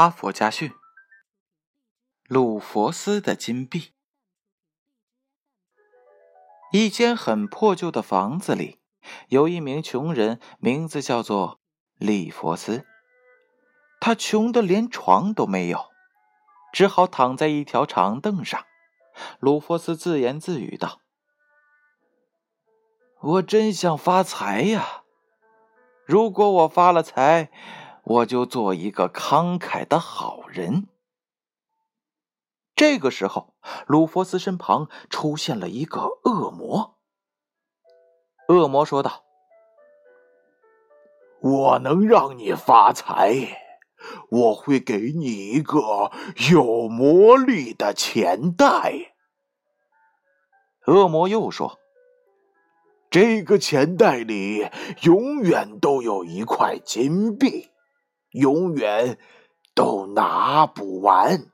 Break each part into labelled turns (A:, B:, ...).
A: 哈佛家训：鲁佛斯的金币。一间很破旧的房子里，有一名穷人，名字叫做利佛斯。他穷得连床都没有，只好躺在一条长凳上。鲁佛斯自言自语道：“我真想发财呀！如果我发了财……”我就做一个慷慨的好人。这个时候，鲁佛斯身旁出现了一个恶魔。恶魔说道：“
B: 我能让你发财，我会给你一个有魔力的钱袋。”
A: 恶魔又说：“
B: 这个钱袋里永远都有一块金币。”永远都拿不完，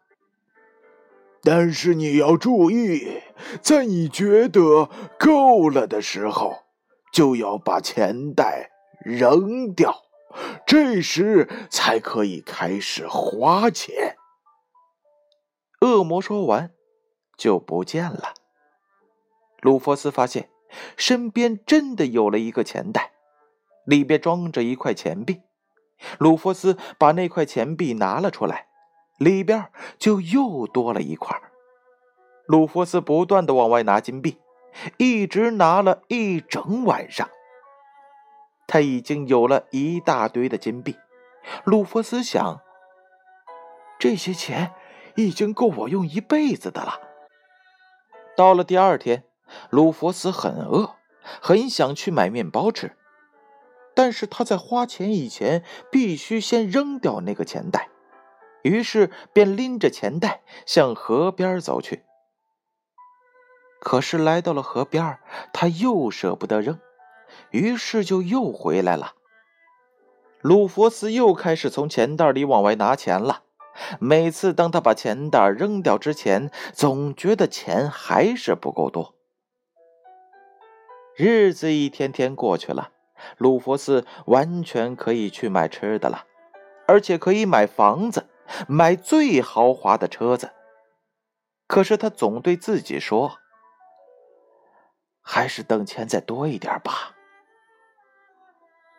B: 但是你要注意，在你觉得够了的时候，就要把钱袋扔掉，这时才可以开始花钱。
A: 恶魔说完，就不见了。鲁佛斯发现身边真的有了一个钱袋，里边装着一块钱币。鲁弗斯把那块钱币拿了出来，里边就又多了一块。鲁弗斯不断的往外拿金币，一直拿了一整晚上。他已经有了一大堆的金币。鲁弗斯想，这些钱已经够我用一辈子的了。到了第二天，鲁弗斯很饿，很想去买面包吃。但是他在花钱以前必须先扔掉那个钱袋，于是便拎着钱袋向河边走去。可是来到了河边，他又舍不得扔，于是就又回来了。鲁佛斯又开始从钱袋里往外拿钱了。每次当他把钱袋扔掉之前，总觉得钱还是不够多。日子一天天过去了。鲁佛斯完全可以去买吃的了，而且可以买房子，买最豪华的车子。可是他总对自己说：“还是等钱再多一点吧。”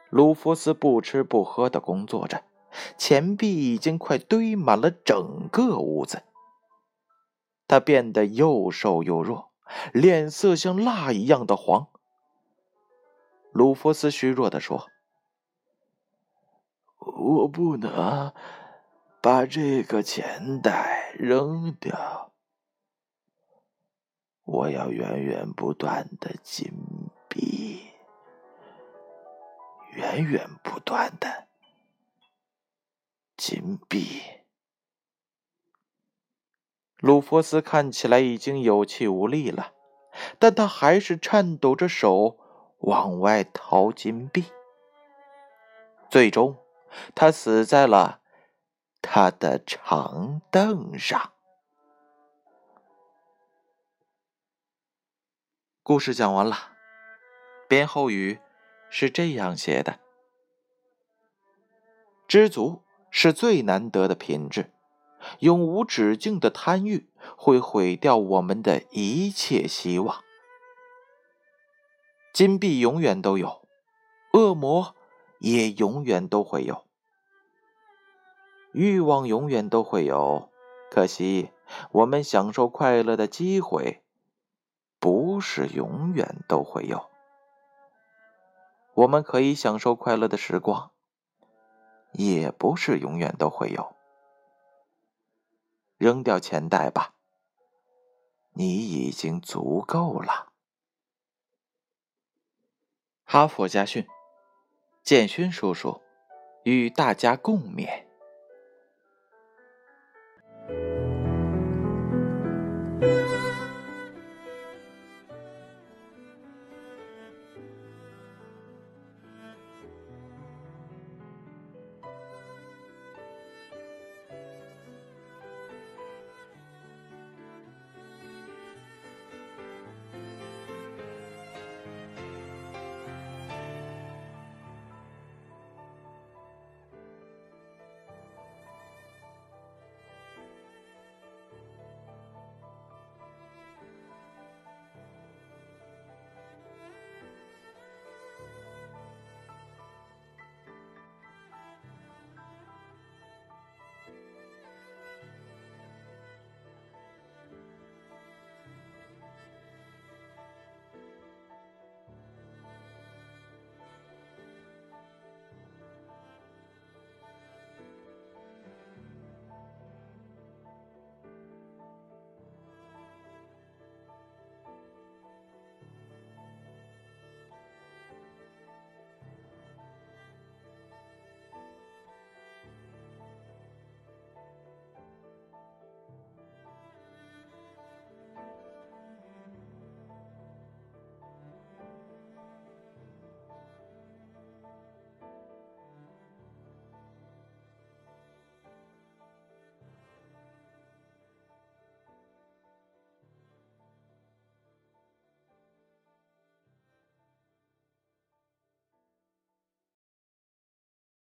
A: 鲁佛斯不吃不喝的工作着，钱币已经快堆满了整个屋子。他变得又瘦又弱，脸色像蜡一样的黄。鲁弗斯虚弱的说：“
B: 我不能把这个钱袋扔掉，我要源源不断的金币，源源不断的金币。”
A: 鲁弗斯看起来已经有气无力了，但他还是颤抖着手。往外掏金币，最终他死在了他的长凳上。故事讲完了，编后语是这样写的：知足是最难得的品质，永无止境的贪欲会毁掉我们的一切希望。金币永远都有，恶魔也永远都会有，欲望永远都会有。可惜，我们享受快乐的机会不是永远都会有。我们可以享受快乐的时光，也不是永远都会有。扔掉钱袋吧，你已经足够了。哈佛家训，建勋叔叔与大家共勉。